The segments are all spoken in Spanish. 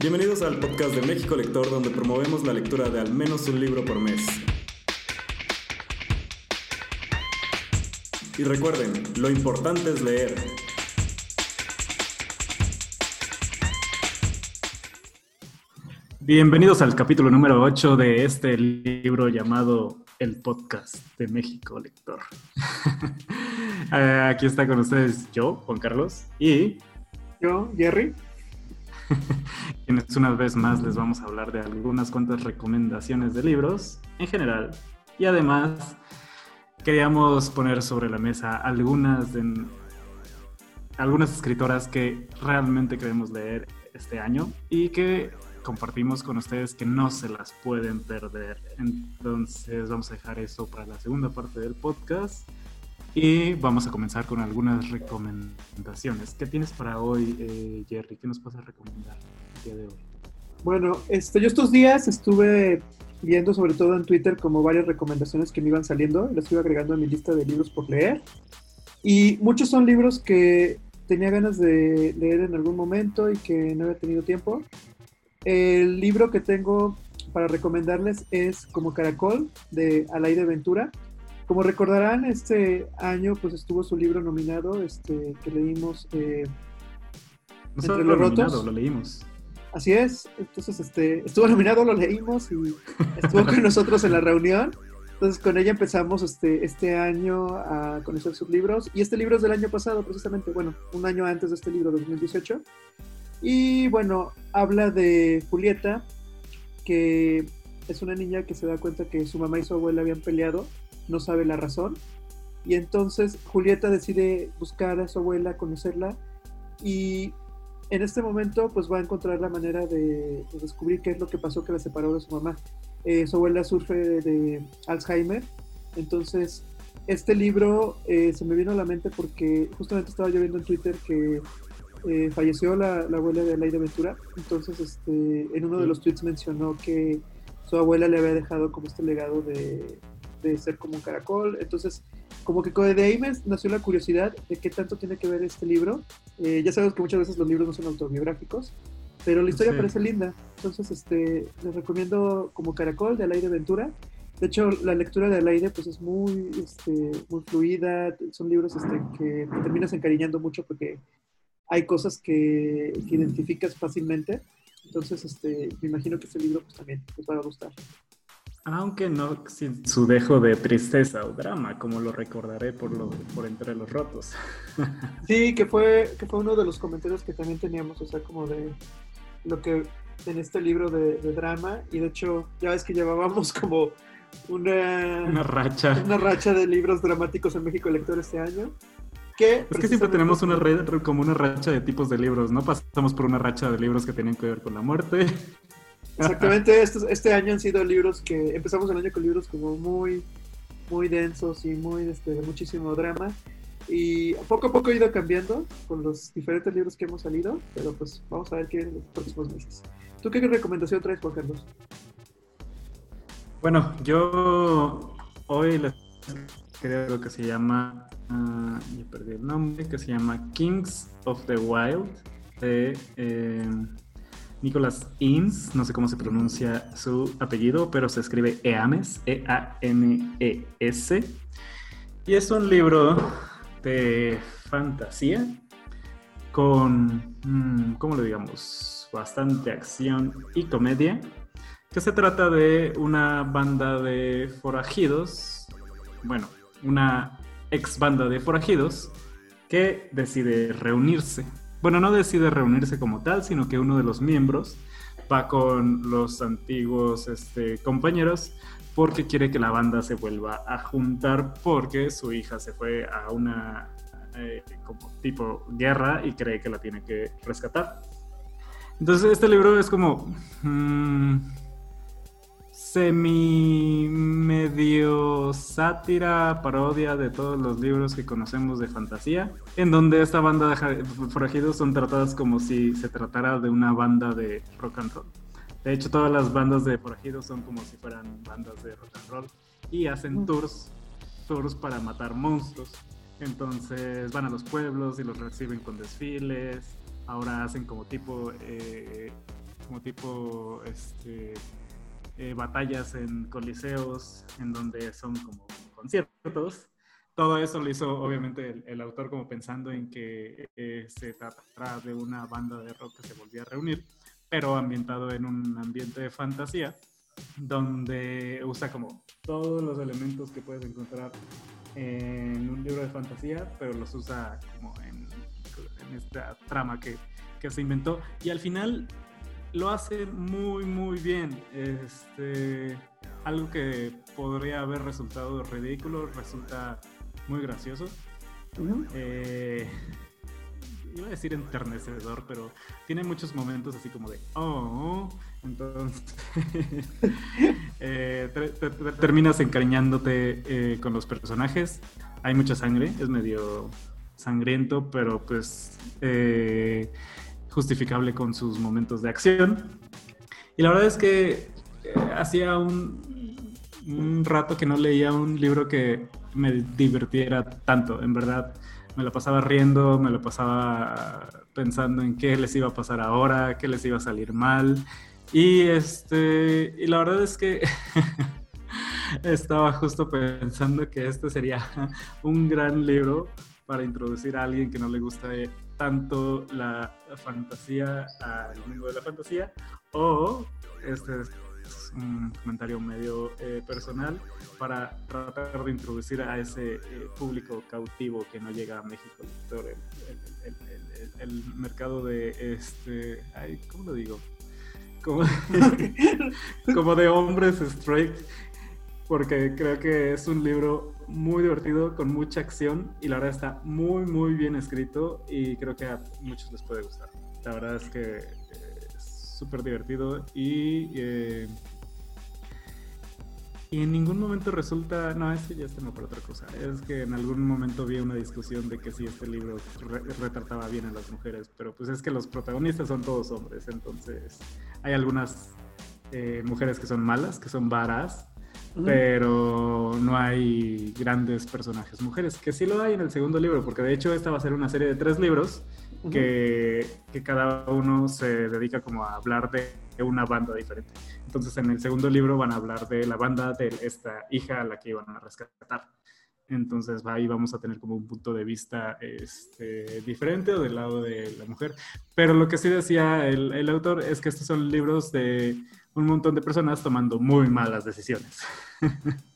Bienvenidos al podcast de México Lector, donde promovemos la lectura de al menos un libro por mes. Y recuerden, lo importante es leer. Bienvenidos al capítulo número 8 de este libro llamado El Podcast de México Lector. Eh, aquí está con ustedes yo, Juan Carlos, y yo, Jerry. quienes una vez más les vamos a hablar de algunas cuantas recomendaciones de libros en general. Y además queríamos poner sobre la mesa algunas de algunas escritoras que realmente queremos leer este año y que compartimos con ustedes que no se las pueden perder. Entonces vamos a dejar eso para la segunda parte del podcast. Y vamos a comenzar con algunas recomendaciones. ¿Qué tienes para hoy, eh, Jerry? ¿Qué nos a recomendar el día de hoy? Bueno, este, yo estos días estuve viendo sobre todo en Twitter como varias recomendaciones que me iban saliendo, las iba agregando a mi lista de libros por leer. Y muchos son libros que tenía ganas de leer en algún momento y que no había tenido tiempo. El libro que tengo para recomendarles es Como Caracol de Alaide Ventura. Como recordarán, este año pues estuvo su libro nominado, este, que leímos eh, Entre los rotos. Lo leímos. Así es, entonces este, estuvo nominado, lo leímos y estuvo con nosotros en la reunión. Entonces con ella empezamos este, este año a conocer sus libros. Y este libro es del año pasado, precisamente, bueno, un año antes de este libro, 2018. Y bueno, habla de Julieta, que es una niña que se da cuenta que su mamá y su abuela habían peleado no sabe la razón. Y entonces Julieta decide buscar a su abuela, conocerla y en este momento pues va a encontrar la manera de, descubrir qué es lo que pasó que la separó de su mamá. Eh, su abuela sufre de Alzheimer, entonces este libro eh, se me vino a la mente porque justamente estaba yo viendo en Twitter que eh, falleció la, abuela de Laida Ventura, entonces este, en uno de los tweets mencionó que su abuela le había dejado como este legado de, de ser como un caracol. Entonces, como que de ahí me nació la curiosidad de qué tanto tiene que ver este libro. Eh, ya sabemos que muchas veces los libros no son autobiográficos, pero la historia parece linda. Entonces, este, les recomiendo como Caracol de Alaide Ventura. De hecho, la lectura de Alaide pues es muy, este, muy fluida. Son libros este, que te terminas encariñando mucho porque hay cosas que, que identificas fácilmente. Entonces, este, me imagino que este libro pues también les va a gustar. Aunque no sin su dejo de tristeza o drama, como lo recordaré por, lo, por Entre los Rotos. Sí, que fue, que fue uno de los comentarios que también teníamos, o sea, como de lo que en este libro de, drama, y de hecho, ya ves que llevábamos como una, una racha. Una racha de libros dramáticos en México Lector este año. Que es que siempre tenemos una red, como una racha de tipos de libros, ¿no? Pasamos por una racha de libros que tenían que ver con la muerte, Exactamente, este, año han sido libros que empezamos el año con libros como muy, muy densos y muy este, de muchísimo drama. Y poco a poco ha ido cambiando con los diferentes libros que hemos salido, pero pues vamos a ver qué en los próximos meses. ¿Tú qué recomendación traes, Juan Carlos? Bueno, yo hoy les quería algo que se llama, uh, perdí el nombre, que se llama Kings of the Wild de eh, Nicholas Eames, no sé cómo se pronuncia su apellido, pero se escribe Eames, E-A-M-E-S. Y es un libro de fantasía con, mm, ¿cómo le digamos? Bastante acción y comedia, que se trata de una banda de forajidos, bueno, una ex banda de forajidos que decide reunirse bueno, no decide reunirse como tal, sino que uno de los miembros va con los antiguos este, compañeros porque quiere que la banda se vuelva a juntar porque su hija se fue a una eh, tipo guerra y cree que la tiene que rescatar. Entonces este libro es como... Mm, semi medio sátira, parodia de todos los libros que conocemos de fantasía, en donde esta banda de forajidos son tratadas como si se tratara de una banda de rock and roll. De hecho, todas las bandas de forajidos son como si fueran bandas de rock and roll y hacen mm. tours, tours para matar monstruos. Entonces van a los pueblos y los reciben con desfiles. Ahora hacen como tipo eh, como tipo este, eh, batallas en coliseos, en donde son como conciertos. Todo eso lo hizo obviamente el, autor como pensando en que eh, se tratará de una banda de rock que se volvía a reunir, pero ambientado en un ambiente de fantasía, donde usa como todos los elementos que puedes encontrar en un libro de fantasía, pero los usa como en, esta trama que, que, se inventó. Y al final lo hace muy, muy bien. Este, algo que podría haber resultado ridículo, resulta muy gracioso. Eh, iba a decir enternecedor, pero tiene muchos momentos así como de, oh, entonces eh, terminas encariñándote eh, con los personajes. Hay mucha sangre, es medio sangriento, pero pues eh, justificable con sus momentos de acción. Y la verdad es que hacía un, un rato que no leía un libro que me divirtiera tanto, en verdad me lo pasaba riendo, me lo pasaba pensando en qué les iba a pasar ahora, qué les iba a salir mal. Y, este, y la verdad es que estaba justo pensando que este sería un gran libro para introducir a alguien que no le gusta tanto la fantasía al mundo de la fantasía o este un comentario medio eh, personal para tratar de introducir a ese eh, público cautivo que no llega a México, el, el, mercado de este, ay, ¿cómo lo digo? Como, como de hombres straight, porque creo que es un libro muy divertido, con mucha acción y la verdad está muy, muy bien escrito y creo que a muchos les puede gustar. La verdad es que eh, es súper divertido y y en ningún momento resulta, no, ese ya está por otra cosa. Es que en algún momento vi una discusión de que si este libro retrataba bien a las mujeres, pero pues es que los protagonistas son todos hombres, entonces hay algunas eh, mujeres que son malas, que son varas, pero no hay grandes personajes mujeres, que sí lo hay en el segundo libro, porque de hecho esta va a ser una serie de tres libros que, que cada uno se dedica como a hablar de una banda diferente. Entonces en el segundo libro van a hablar de la banda de esta hija a la que iban a rescatar. Entonces ahí vamos a tener como un punto de vista este, diferente o del lado de la mujer. Pero lo que sí decía el, el, autor es que estos son libros de un montón de personas tomando muy malas decisiones.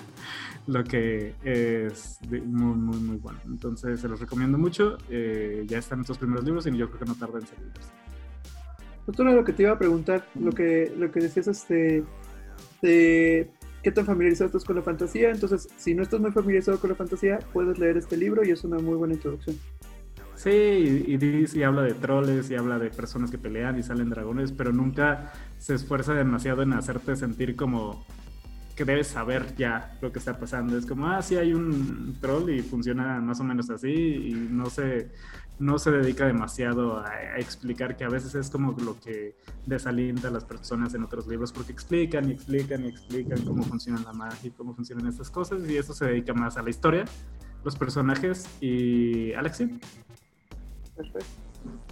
lo que es muy, muy, muy bueno. Entonces se los recomiendo mucho. Eh, ya están estos primeros libros y yo creo que no tarda en salirlos. Justo lo que te iba a preguntar, lo que, lo que decías, este, de qué tan familiarizado estás con la fantasía. Entonces, si no estás muy familiarizado con la fantasía, puedes leer este libro y es una muy buena introducción. Sí, y, dice, y habla de troles y habla de personas que pelean y salen dragones, pero nunca se esfuerza demasiado en hacerte sentir como que debes saber ya lo que está pasando. Es como, ah, sí hay un troll y funciona más o menos así y no se, no se dedica demasiado a, explicar que a veces es como lo que desalienta a las personas en otros libros porque explican y explican y explican cómo funciona la magia y cómo funcionan estas cosas y eso se dedica más a la historia, los personajes y Alexi. Perfecto.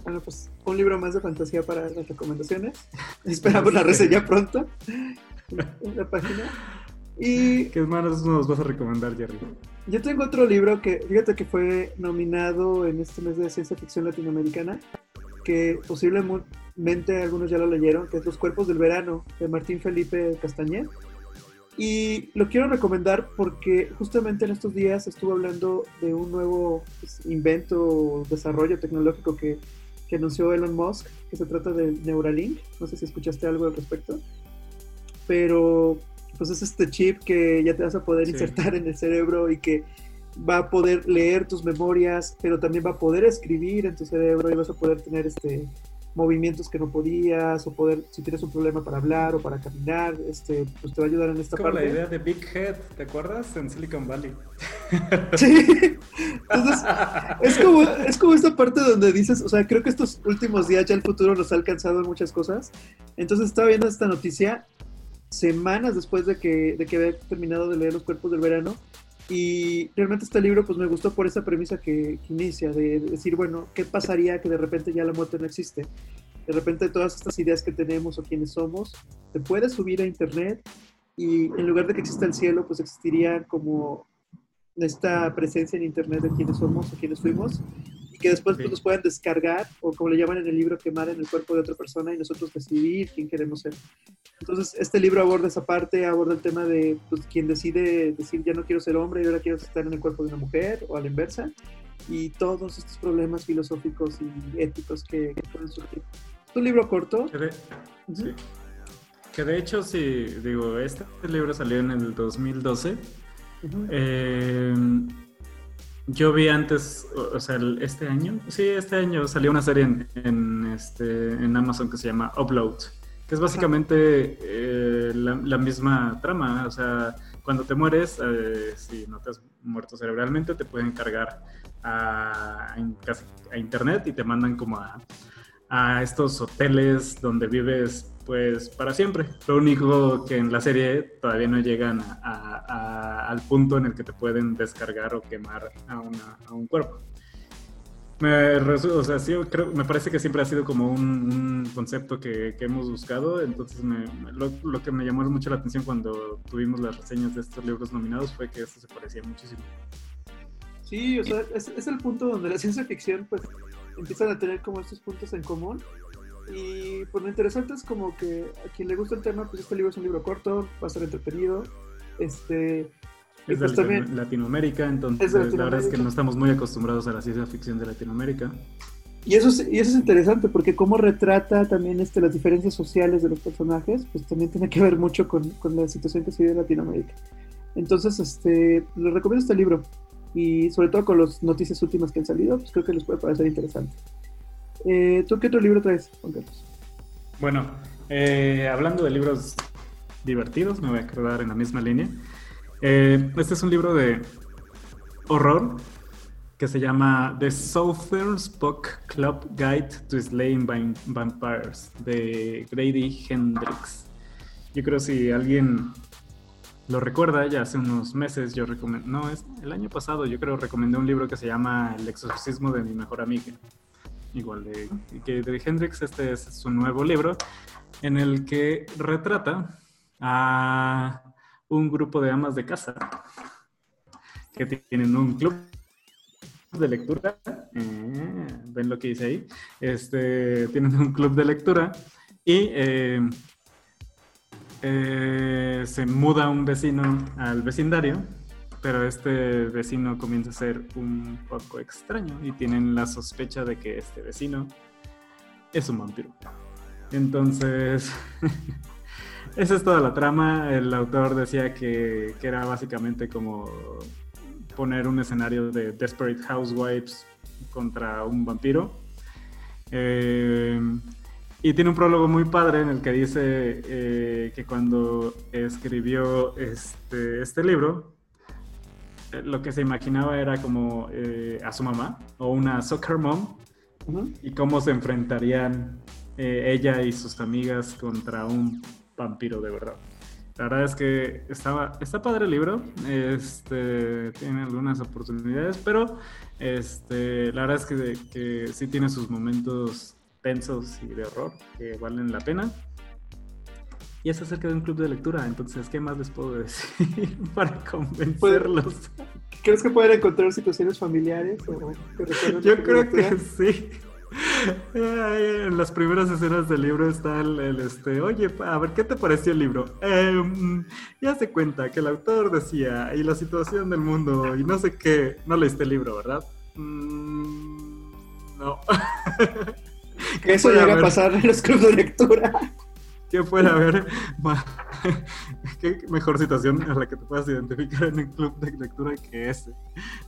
Bueno, pues un libro más de fantasía para las recomendaciones. Esperamos la reseña pronto en la página. Y... ¿Qué más nos vas a recomendar, Jerry? Yo tengo otro libro que, fíjate que fue nominado en este mes de ciencia ficción latinoamericana, que posiblemente algunos ya lo leyeron, que es Los Cuerpos del Verano, de Martín Felipe Castañer. Y lo quiero recomendar porque justamente en estos días estuvo hablando de un nuevo pues, invento, desarrollo tecnológico que, que anunció Elon Musk, que se trata de Neuralink. No sé si escuchaste algo al respecto. Pero pues es este chip que ya te vas a poder insertar en el cerebro y que va a poder leer tus memorias, pero también va a poder escribir en tu cerebro y vas a poder tener este movimientos que no podías o poder si tienes un problema para hablar o para caminar, este pues te va a ayudar en esta como parte. la idea de Big Head, ¿te acuerdas? En Silicon Valley. Sí. Entonces, es como es como esta parte donde dices, o sea, creo que estos últimos días ya el futuro nos ha alcanzado en muchas cosas. Entonces estaba viendo esta noticia semanas después de que, de que había terminado de leer Los Cuerpos del Verano. Y realmente este libro pues me gustó por esa premisa que, inicia, de decir, bueno, ¿qué pasaría que de repente ya la muerte no existe? De repente todas estas ideas que tenemos o quienes somos, te puedes subir a internet y en lugar de que exista el cielo, pues existiría como esta presencia en internet de quienes somos o quienes fuimos que después pues, nos puedan descargar o como le llaman en el libro, quemar en el cuerpo de otra persona y nosotros decidir quién queremos ser. Entonces, este libro aborda esa parte, aborda el tema de pues, quien decide decir ya no quiero ser hombre y ahora quiero estar en el cuerpo de una mujer o a la inversa y todos estos problemas filosóficos y éticos que, pueden surgir. Es un libro corto. Que de, sí. que de hecho, sí, digo, este libro salió en el 2012. eh, yo vi antes, o sea, este año, sí, este año salió una serie en, en, este, en Amazon que se llama Upload, que es básicamente eh, la, la, misma trama. O sea, cuando te mueres, eh, si no te has muerto cerebralmente, te pueden cargar a, a, internet y te mandan como a, a estos hoteles donde vives pues para siempre. Lo único que en la serie todavía no llegan a, a, al punto en el que te pueden descargar o quemar a, una, a un cuerpo. Me, o sea, sí, creo, me parece que siempre ha sido como un, un concepto que, que, hemos buscado, entonces me, lo, lo, que me llamó mucho la atención cuando tuvimos las reseñas de estos libros nominados fue que esto se parecía muchísimo. Sí, o sea, es, es el punto donde la ciencia ficción pues empiezan a tener como estos puntos en común y pues lo interesante es como que a quien le gusta el tema, pues este libro es un libro corto, va a ser entretenido. Este, es pues de también, Latinoamérica, entonces de Latinoamérica. la verdad es que no estamos muy acostumbrados a la ciencia ficción de Latinoamérica. Y eso, es, y eso es interesante porque cómo retrata también este, las diferencias sociales de los personajes, pues también tiene que ver mucho con, con la situación que se vive en Latinoamérica. Entonces, este, les recomiendo este libro y sobre todo con las noticias últimas que han salido, pues creo que les puede parecer interesante. Eh, ¿Tú qué otro libro traes, Juan Carlos? Bueno, eh, hablando de libros divertidos, me voy a quedar en la misma línea. Eh, este es un libro de horror que se llama The Southern's Book Club Guide to Slaying Vampires de Grady Hendrix. Yo creo si alguien lo recuerda, ya hace unos meses yo recomendé, no, es el año pasado yo creo recomendé un libro que se llama El exorcismo de mi mejor amiga igual de, que de Hendrix, este es su nuevo libro, en el que retrata a un grupo de amas de casa que tienen un club de lectura. Eh, Ven lo que dice ahí. Este, tienen un club de lectura y eh, eh, se muda un vecino al vecindario pero este vecino comienza a ser un poco extraño y tienen la sospecha de que este vecino es un vampiro. Entonces, esa es toda la trama. El autor decía que, que, era básicamente como poner un escenario de Desperate Housewives contra un vampiro. Eh, y tiene un prólogo muy padre en el que dice eh, que cuando escribió este, este libro, lo que se imaginaba era como eh, a su mamá o una soccer mom uh -huh. y cómo se enfrentarían eh, ella y sus amigas contra un vampiro de verdad. La verdad es que estaba, está padre el libro, este, tiene algunas oportunidades, pero este, la verdad es que, que sí tiene sus momentos tensos y de horror que valen la pena y es acerca de un club de lectura. Entonces, ¿qué más les puedo decir para convencerlos? ¿Crees que pueden encontrar situaciones familiares? O Yo creo que sí. En las primeras escenas del libro está el, el, este, oye, a ver, ¿qué te pareció el libro? Eh, ya se cuenta que el autor decía, y la situación del mundo, y no sé qué, no leíste el libro, ¿verdad? Mm, no. Que eso llega a pasar en los clubes de lectura. ¿Qué puede haber qué mejor situación a la que te puedas identificar en un club de lectura que ese?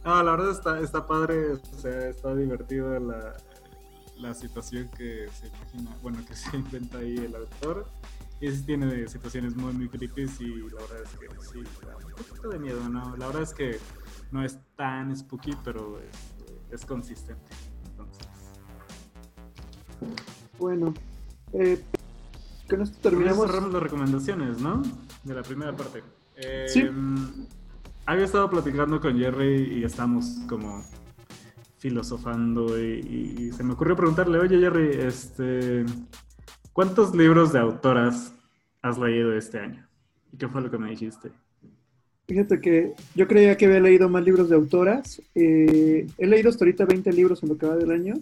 No, la verdad está, está padre, o sea, está divertido la, la situación que se imagina, bueno, que se inventa ahí el autor. Y sí tiene situaciones muy, muy creepy y la verdad es que sí, un poquito de miedo, ¿no? La verdad es que no es tan spooky, pero es, es consistente. Entonces. Bueno, eh, con esto terminamos. cerramos las recomendaciones, ¿no? De la primera parte. Eh, sí. Había estado platicando con Jerry y estamos como filosofando y, se me ocurrió preguntarle, oye Jerry, este, ¿cuántos libros de autoras has leído este año? ¿Y qué fue lo que me dijiste? Fíjate que yo creía que había leído más libros de autoras. Eh, he leído hasta ahorita 20 libros en lo que va del año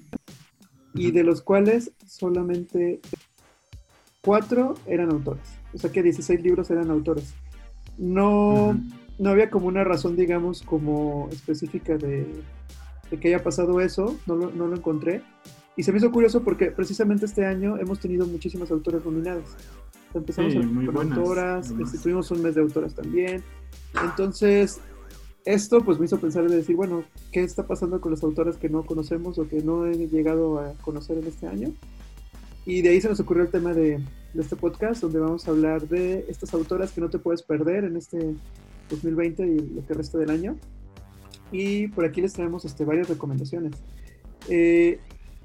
y de los cuales solamente 4 eran autoras. O sea que 16 libros eran autoras. No, no había como una razón, digamos, como específica de, que haya pasado eso. No lo, no lo encontré. Y se me hizo curioso porque precisamente este año hemos tenido muchísimas autoras nominadas. Empezamos con autoras, este, tuvimos un mes de autoras también. Entonces, esto pues me hizo pensar de decir, bueno, ¿qué está pasando con las autoras que no conocemos o que no he llegado a conocer en este año? Y de ahí se nos ocurrió el tema de, este podcast, donde vamos a hablar de estas autoras que no te puedes perder en este 2020 y lo que resta del año. Y por aquí les traemos este, varias recomendaciones. Eh,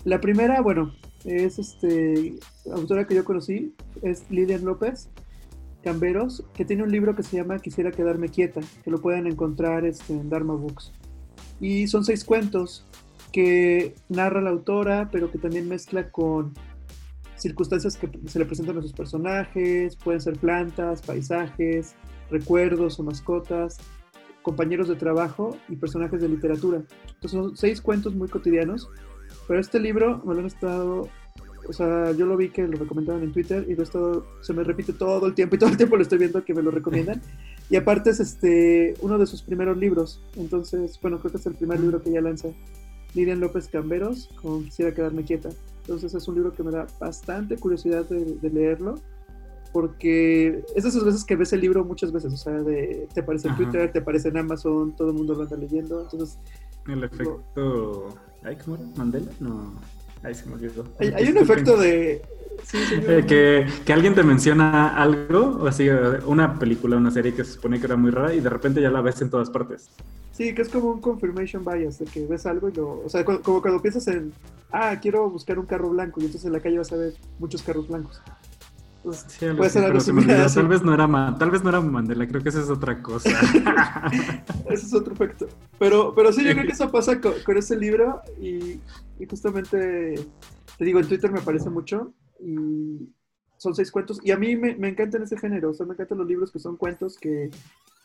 la primera, bueno, es este autora que yo conocí, es Lilian López. Camberos, que tiene un libro que se llama Quisiera quedarme quieta, que lo pueden encontrar este, en Dharma Books. Y son seis cuentos que narra la autora, pero que también mezcla con circunstancias que se le presentan a sus personajes, pueden ser plantas, paisajes, recuerdos o mascotas, compañeros de trabajo y personajes de literatura. Entonces son seis cuentos muy cotidianos, pero este libro me lo han estado o sea, yo lo vi que lo recomendaban en Twitter y lo estado, se me repite todo el tiempo y todo el tiempo lo estoy viendo que me lo recomiendan. Y aparte es este uno de sus primeros libros. Entonces, bueno, creo que es el primer libro que ella lanza. Lilian López Camberos, con Quisiera quedarme quieta. Entonces es un libro que me da bastante curiosidad de, leerlo, porque es de esas veces que ves el libro muchas veces, o sea, de, te aparece en Twitter, te aparece en Amazon, todo el mundo lo anda leyendo, entonces... El efecto... ¿Cómo era? ¿Mandela? No... Ahí se me olvidó. Hay, un efecto de. Eh, que, que, alguien te menciona algo, o así, una película, una serie que se supone que era muy rara y de repente ya la ves en todas partes. Sí, que es como un confirmation bias, de que ves algo y lo. O sea, como cuando piensas en. Ah, quiero buscar un carro blanco y entonces en la calle vas a ver muchos carros blancos. Sí, puede ser algo similar. Tal vez no era tal vez no era Mandela, creo que esa es otra cosa. ese es otro efecto. Pero, pero sí, yo creo que eso pasa con, ese libro y, justamente te digo, en Twitter me parece mucho y son seis cuentos y a mí me, me encantan ese género, o sea, me encantan los libros que son cuentos que,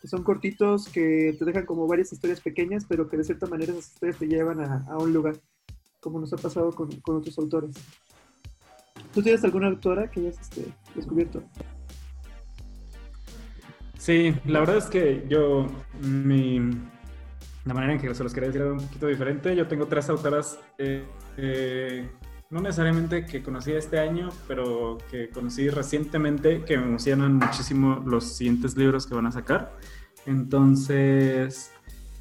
son cortitos, que te dejan como varias historias pequeñas, pero que de cierta manera esas historias te llevan a, un lugar, como nos ha pasado con, con otros autores. ¿Tú tienes alguna autora que hayas este, descubierto? Sí, la verdad es que yo, mi, la manera en que se los quería decir era un poquito diferente. Yo tengo tres autoras, eh, eh, no necesariamente que conocí este año, pero que conocí recientemente, que me emocionan muchísimo los siguientes libros que van a sacar. Entonces,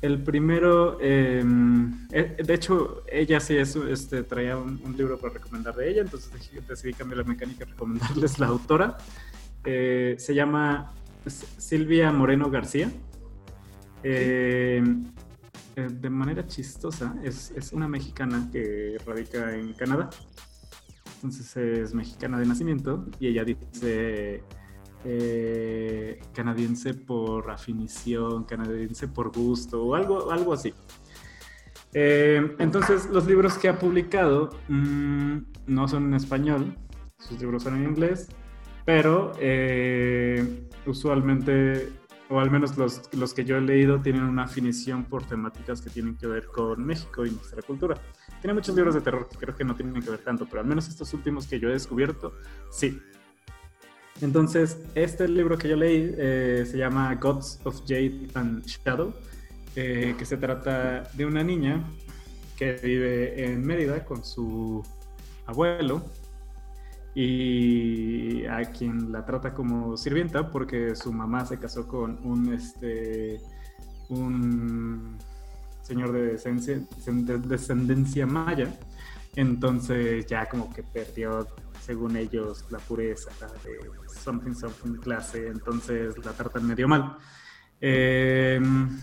el primero, em, eh, de hecho, ella sí es, este, traía un, libro para recomendar de ella, entonces decidí cambiar la mecánica y recomendarles la autora. Eh, se llama Silvia Moreno García. Em, eh, de manera chistosa, es, es, una mexicana que radica en Canadá. Entonces es mexicana de nacimiento y ella dice eh, canadiense por afinición, canadiense por gusto o algo, algo así. Eh, entonces, los libros que ha publicado mm, no son en español, sus libros son en inglés, pero usualmente, o al menos los, los, que yo he leído, tienen una afinición por temáticas que tienen que ver con México y nuestra cultura. Tiene muchos libros de terror que creo que no tienen que ver tanto, pero al menos estos últimos que yo he descubierto, sí. Entonces, este libro que yo leí eh, se llama Gods of Jade and Shadow, eh, que se trata de una niña que vive en Mérida con su abuelo y a quien la trata como sirvienta porque su mamá se casó con un, este, un señor de descendencia maya. Entonces ya como que perdió según ellos, la pureza de something, something clase, entonces la tratan medio mal. Em,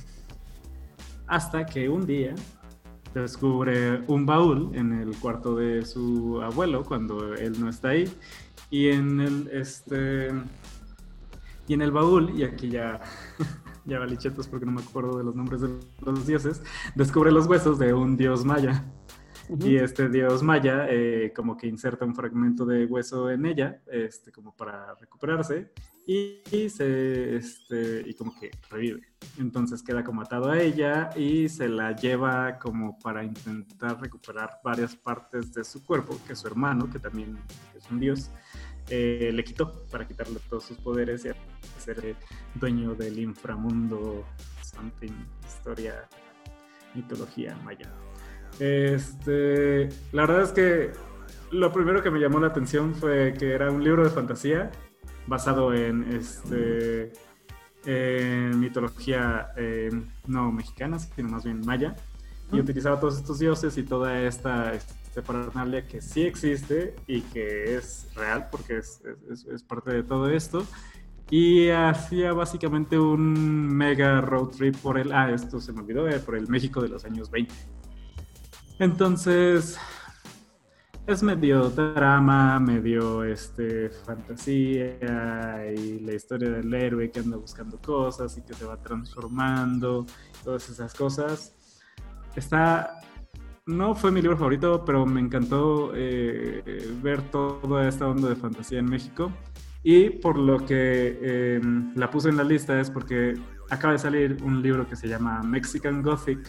hasta que un día descubre un baúl en el cuarto de su abuelo cuando él no está ahí y en el este y en el baúl y aquí ya ya valichetos porque no me acuerdo de los nombres de los dioses, descubre los huesos de un dios maya. Y este dios maya eh, como que inserta un fragmento de hueso en ella, este, como para recuperarse, y, se, este, y como que revive. Entonces queda como atado a ella y se la lleva como para intentar recuperar varias partes de su cuerpo, que su hermano, que también es un dios, eh, le quitó para quitarle todos sus poderes y ser dueño del inframundo, something, historia, mitología maya. Este, la verdad es que lo primero que me llamó la atención fue que era un libro de fantasía basado en este en mitología eh, no mexicana, sino más bien maya, y utilizaba todos estos dioses y toda esta parafernalia que sí existe y que es real porque es, es, es, parte de todo esto. Y hacía básicamente un mega road trip por el, ah, esto se me olvidó, eh, por el México de los años 20. Entonces, es medio drama, medio este, fantasía y la historia del héroe que anda buscando cosas y que se va transformando, todas esas cosas. Está, no fue mi libro favorito, pero me encantó eh, ver toda esta onda de fantasía en México. Y por lo que em, la puse en la lista es porque acaba de salir un libro que se llama Mexican Gothic,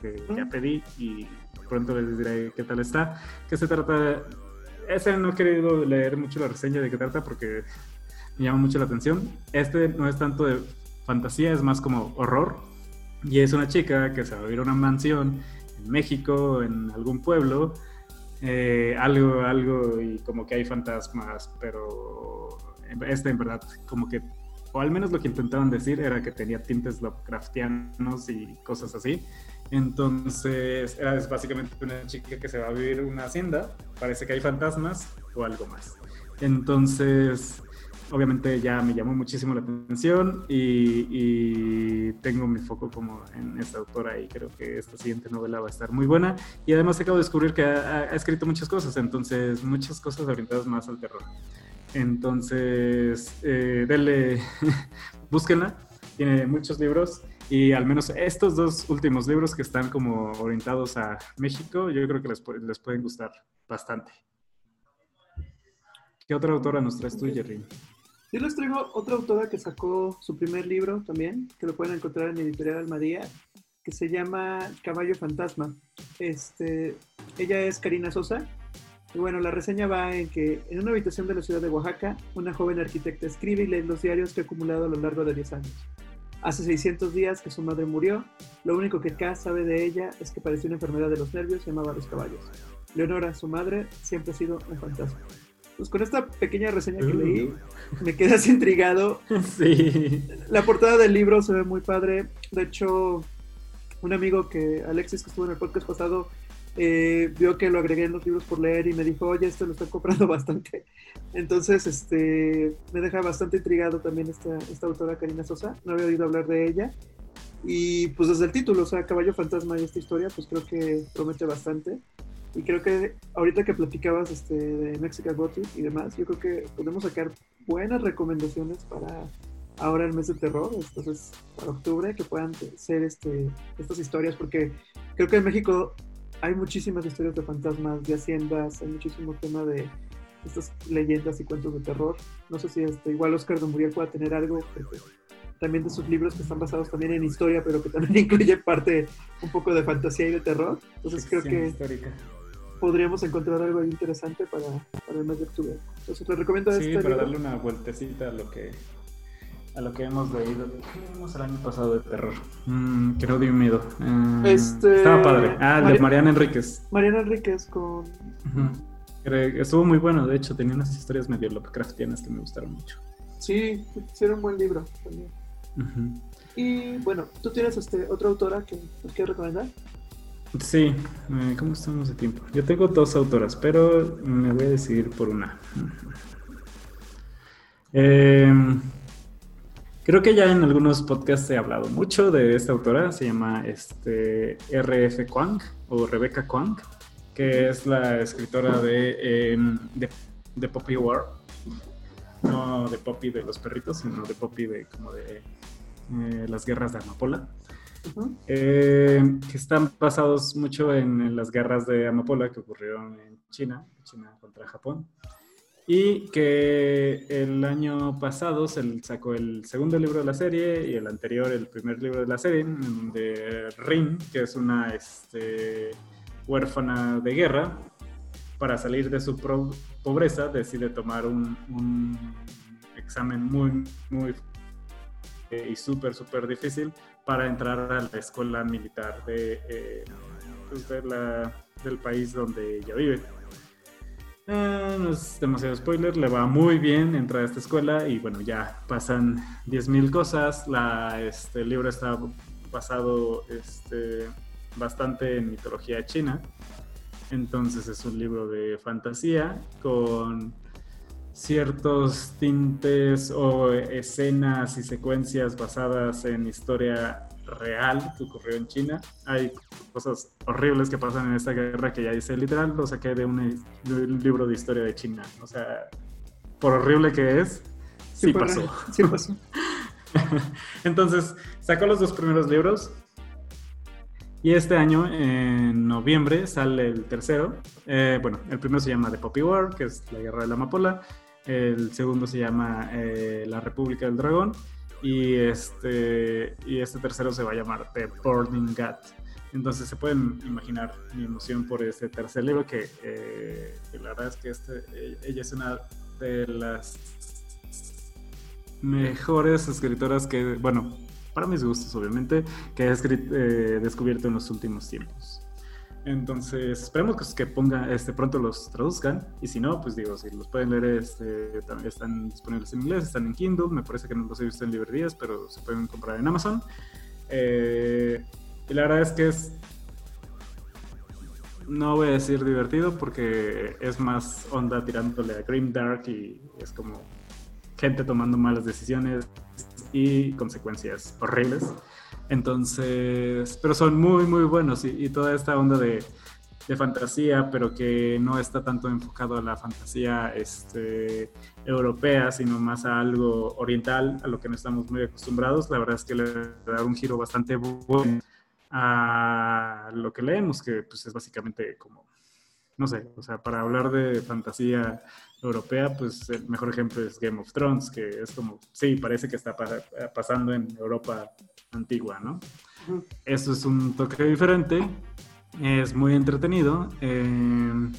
que ya pedí y pronto les diré qué tal está. Que se trata. Ese no he querido leer mucho la reseña de qué trata porque me llama mucho la atención. Este no es tanto de fantasía, es más como horror. Y es una chica que se va a vivir a una mansión en México, en algún pueblo. Eh, algo, algo, y como que hay fantasmas, pero este en verdad, como que, o al menos lo que intentaban decir era que tenía tintes Lovecraftianos y cosas así. Entonces, es básicamente una chica que se va a vivir una hacienda, parece que hay fantasmas o algo más. Entonces, obviamente ya me llamó muchísimo la atención y, tengo mi foco como en esta autora y creo que esta siguiente novela va a estar muy buena. Y además acabo de descubrir que ha, escrito muchas cosas, entonces muchas cosas orientadas más al terror. Entonces, eh, denle, búsquenla, tiene muchos libros y al menos estos dos últimos libros que están como orientados a México, yo creo que les, les pueden gustar bastante. ¿Qué otra autora nos traes tú, Jerry? Yo les traigo otra autora que sacó su primer libro también, que lo pueden encontrar en Editorial Almadía, que se llama Caballo Fantasma. Este, ella es Karina Sosa. Y bueno, la reseña va en que en una habitación de la ciudad de Oaxaca, una joven arquitecta escribe y lee los diarios que ha acumulado a lo largo de 10 años. Hace 600 días que su madre murió. Lo único que K sabe de ella es que padeció una enfermedad de los nervios llamada los caballos. Leonora, su madre, siempre ha sido un fantasma. Pues con esta pequeña reseña que leí, uh. me quedas intrigado. Sí. La portada del libro se ve muy padre. De hecho, un amigo que, Alexis, que estuvo en el podcast pasado, eh, vio que lo agregué en los libros por leer y me dijo, oye, esto lo estoy comprando bastante. Entonces, este, me deja bastante intrigado también esta, esta autora Karina Sosa. No había oído hablar de ella. Y pues desde el título, o sea, Caballo Fantasma y esta historia, pues creo que promete bastante. Y creo que ahorita que platicabas este, de Mexican Gothic y demás, yo creo que podemos sacar buenas recomendaciones para ahora el mes de terror, entonces para octubre, que puedan ser este, estas historias, porque creo que en México hay muchísimas historias de fantasmas, de haciendas, hay muchísimo tema de estas leyendas y cuentos de terror. No sé si este, igual Oscar de Muriel pueda tener algo, también de sus libros que están basados también en historia, pero que también incluye parte un poco de fantasía y de terror. Entonces creo que podríamos encontrar algo interesante para, para, el mes de octubre. Entonces les recomiendo sí, este para darle una vueltecita a lo que a lo que hemos leído. ¿Qué leímos el año pasado de terror? Mm, que no dio miedo. Eh, este... Estaba padre. Ah, de Mariana Enríquez. Mariana Enríquez con... Estuvo muy bueno, de hecho, tenía unas historias medio Lovecraftianas que me gustaron mucho. Sí, hicieron un buen libro también. Y bueno, ¿tú tienes este, otra autora que nos quieres recomendar? Sí, eh, ¿cómo estamos de tiempo? Yo tengo dos autoras, pero me voy a decidir por una. Eh, Creo que ya en algunos podcasts he hablado mucho de esta autora, se llama este, R.F. Kwang o Rebecca Kwang, que es la escritora de, em, de, Poppy War. No de Poppy de los perritos, sino de Poppy de como de eh, las guerras de Amapola, eh, que están basados mucho en, las guerras de Amapola que ocurrieron en China, China contra Japón, y que el año pasado se sacó el segundo libro de la serie y el anterior el primer libro de la serie, de Rin, que es una este, huérfana de guerra, para salir de su pobreza decide tomar un, examen muy, muy y súper, súper difícil para entrar a la escuela militar de, eh, pues, del país donde ella vive. Eh, no es demasiado spoiler, le va muy bien entrar a esta escuela y bueno, ya pasan 10.000 cosas. La, este, libro está basado este, bastante en mitología china. Entonces es un libro de fantasía con ciertos tintes o escenas y secuencias basadas en historia real que ocurrió en China. Hay cosas horribles que pasan en esta guerra que ya dice literal, lo saqué de un, libro de historia de China. O sea, por horrible que es, sí, pasó. Sí pasó. Entonces, sacó los dos primeros libros. Y este año, en noviembre, sale el tercero. Eh, bueno, el primero se llama The Poppy War, que es la guerra de la amapola. El segundo se llama eh, La República del Dragón y este, y este tercero se va a llamar The Burning Gut. Entonces se pueden imaginar mi emoción por este tercer libro, que, eh, la verdad es que este, ella es una de las mejores escritoras que, bueno, para mis gustos obviamente, que he eh, descubierto en los últimos tiempos. Entonces, esperemos que, ponga, este, pronto los traduzcan. Y si no, pues digo, si los pueden leer, este, están disponibles en inglés, están en Kindle. Me parece que no los he visto en librerías, pero se pueden comprar en Amazon. Eh, y la verdad es que es. No voy a decir divertido porque es más onda tirándole a Grim Dark y es como gente tomando malas decisiones y consecuencias horribles. Entonces, pero son muy, muy buenos y, toda esta onda de, fantasía, pero que no está tanto enfocado a la fantasía este, europea, sino más a algo oriental, a lo que no estamos muy acostumbrados. La verdad es que le da un giro bastante bueno a lo que leemos, que pues es básicamente como, no sé, o sea, para hablar de fantasía europea, pues el mejor ejemplo es Game of Thrones, que es como, sí, parece que está pasando en Europa antigua, ¿no? Eso es un toque diferente, es muy entretenido. Eh,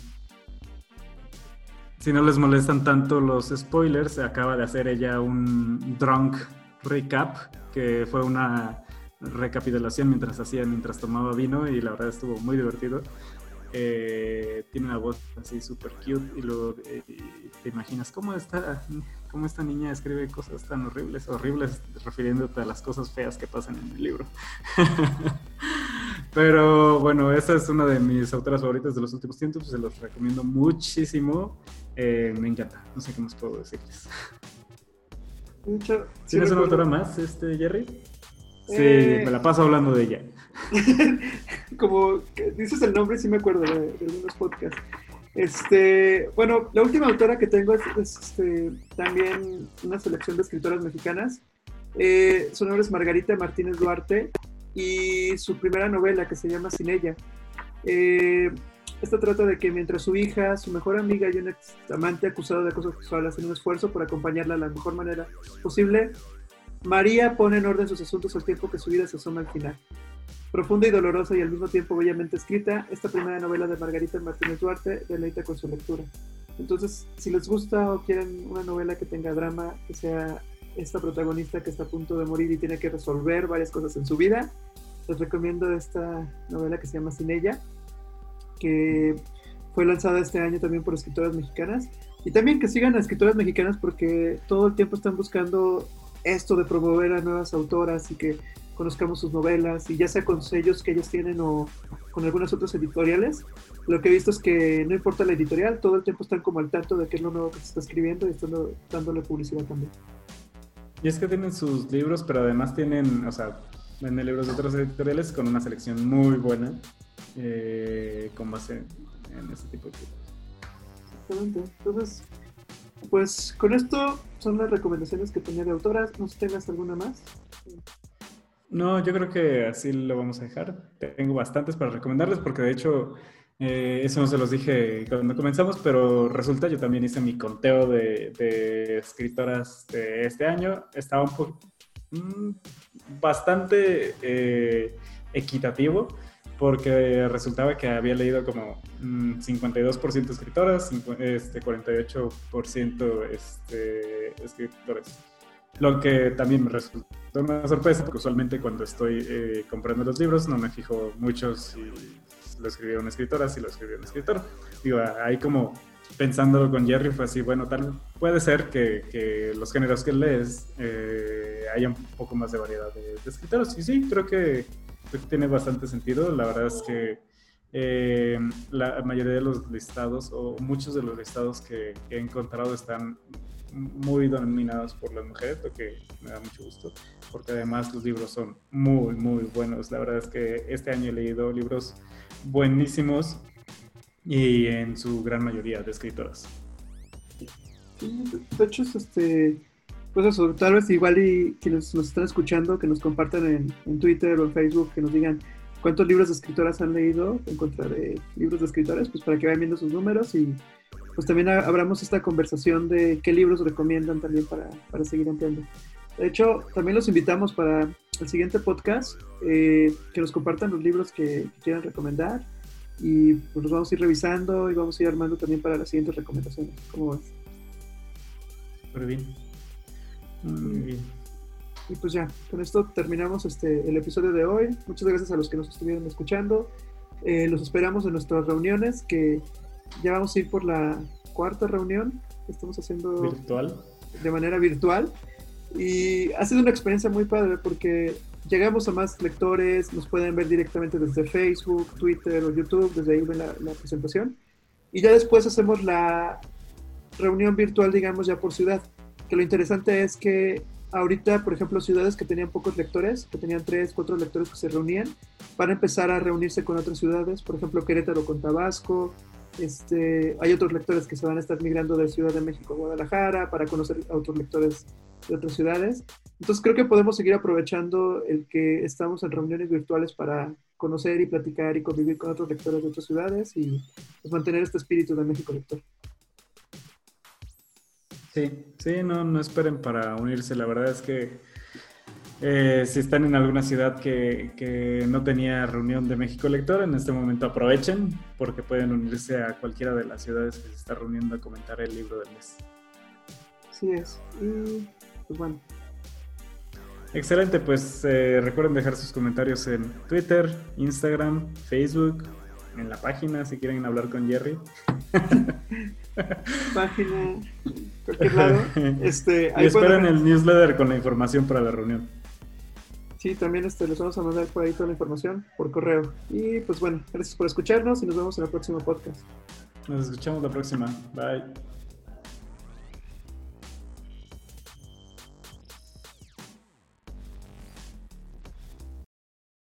si no les molestan tanto los spoilers, acaba de hacer ella un drunk recap, que fue una recapitulación mientras hacía, mientras tomaba vino y la verdad estuvo muy divertido. Eh, tiene una voz así súper cute y luego eh, te imaginas cómo esta, cómo esta niña escribe cosas tan horribles, horribles, refiriéndote a las cosas feas que pasan en el libro. Pero bueno, esa es una de mis autoras favoritas de los últimos tiempos, se los recomiendo muchísimo. Eh, me encanta, no sé qué más puedo decirles. ¿Tienes una autora más, este, Jerry? Sí, me la paso hablando de ella. Como dices el nombre, sí me acuerdo de, algunos podcasts. Este, bueno, la última autora que tengo es, este, también una selección de escritoras mexicanas. Eh, su nombre es Margarita Martínez Duarte y su primera novela que se llama Sin ella. Eh, esta trata de que mientras su hija, su mejor amiga y un ex amante acusado de acoso sexual hacen un esfuerzo por acompañarla de la mejor manera posible, María pone en orden sus asuntos al tiempo que su vida se asoma al final. Profunda y dolorosa y al mismo tiempo bellamente escrita, esta primera novela de Margarita Martínez Duarte deleita con su lectura. Entonces, si les gusta o quieren una novela que tenga drama, que sea esta protagonista que está a punto de morir y tiene que resolver varias cosas en su vida, les recomiendo esta novela que se llama Sin ella, que fue lanzada este año también por escritoras mexicanas. Y también que sigan a escritoras mexicanas porque todo el tiempo están buscando esto de promover a nuevas autoras y que conozcamos sus novelas, y ya sea con sellos que ellos tienen o con algunas otras editoriales, lo que he visto es que no importa la editorial, todo el tiempo están como al tanto de qué es lo nuevo que se está escribiendo y están dándole publicidad también. Y es que tienen sus libros, pero además tienen, o sea, venden libros de otras editoriales con una selección muy buena eh, con base en ese tipo de libros. Exactamente. Entonces, pues con esto son las recomendaciones que tenía de autoras. ¿No sé si tengas alguna más? No, yo creo que así lo vamos a dejar. Tengo bastantes para recomendarles porque de hecho eh, eso no se los dije cuando comenzamos, pero resulta yo también hice mi conteo de, escritoras de este año. Estaba un poco mm, bastante eh, equitativo porque resultaba que había leído como 52% mm, escritoras, este, 48% este, escritores. Lo que también me resultó una sorpresa, porque usualmente cuando estoy eh, comprando los libros no me fijo mucho si lo escribió una escritora, si lo escribió un escritor. Digo, ahí como pensándolo con Jerry fue así, bueno, tal puede ser que, que los géneros que lees eh, haya un poco más de variedad de, escritores. Y sí, creo que, tiene bastante sentido. La verdad es que eh, la mayoría de los listados o muchos de los listados que he encontrado están muy dominados por las mujeres, lo que me da mucho gusto, porque además los libros son muy, muy buenos. La verdad es que este año he leído libros buenísimos y en su gran mayoría de escritoras. de hecho, este, pues eso, tal vez igual y quienes nos están escuchando, que nos compartan en, en Twitter o en Facebook, que nos digan cuántos libros de escritoras han leído en contra de libros de escritores, pues para que vayan viendo sus números y pues también abramos esta conversación de qué libros recomiendan también para, para seguir ampliando. De hecho, también los invitamos para el siguiente podcast, eh, que nos compartan los libros que, quieran recomendar y pues los vamos a ir revisando y vamos a ir armando también para las siguientes recomendaciones. ¿Cómo ves? Bien. Muy bien. Y pues ya, con esto terminamos este, el episodio de hoy. Muchas gracias a los que nos estuvieron escuchando. Eh, los esperamos en nuestras reuniones que ya vamos a ir por la cuarta reunión que estamos haciendo virtual. de manera virtual. Y ha sido una experiencia muy padre porque llegamos a más lectores, nos pueden ver directamente desde Facebook, Twitter o YouTube, desde ahí ven la, la presentación. Y ya después hacemos la reunión virtual, digamos, ya por ciudad. Que lo interesante es que ahorita, por ejemplo, ciudades que tenían pocos lectores, que tenían tres, cuatro lectores que se reunían, van a empezar a reunirse con otras ciudades, por ejemplo, Querétaro con Tabasco, este, hay otros lectores que se van a estar migrando de Ciudad de México a Guadalajara para conocer a otros lectores de otras ciudades. Entonces creo que podemos seguir aprovechando el que estamos en reuniones virtuales para conocer y platicar y convivir con otros lectores de otras ciudades y pues, mantener este espíritu de México lector. Sí, sí, no, no esperen para unirse. La verdad es que eh, si están en alguna ciudad que, no tenía reunión de México Lector, en este momento aprovechen porque pueden unirse a cualquiera de las ciudades que se está reuniendo a comentar el libro del mes. Así es. Y pues bueno. Excelente, pues eh, recuerden dejar sus comentarios en Twitter, Instagram, Facebook, en la página si quieren hablar con Jerry. página, cualquier lado. Este, y esperen el newsletter con la información para la reunión. Sí, también este, les vamos a mandar por ahí toda la información por correo. Y pues bueno, gracias por escucharnos y nos vemos en el próximo podcast. Nos escuchamos la próxima. Bye.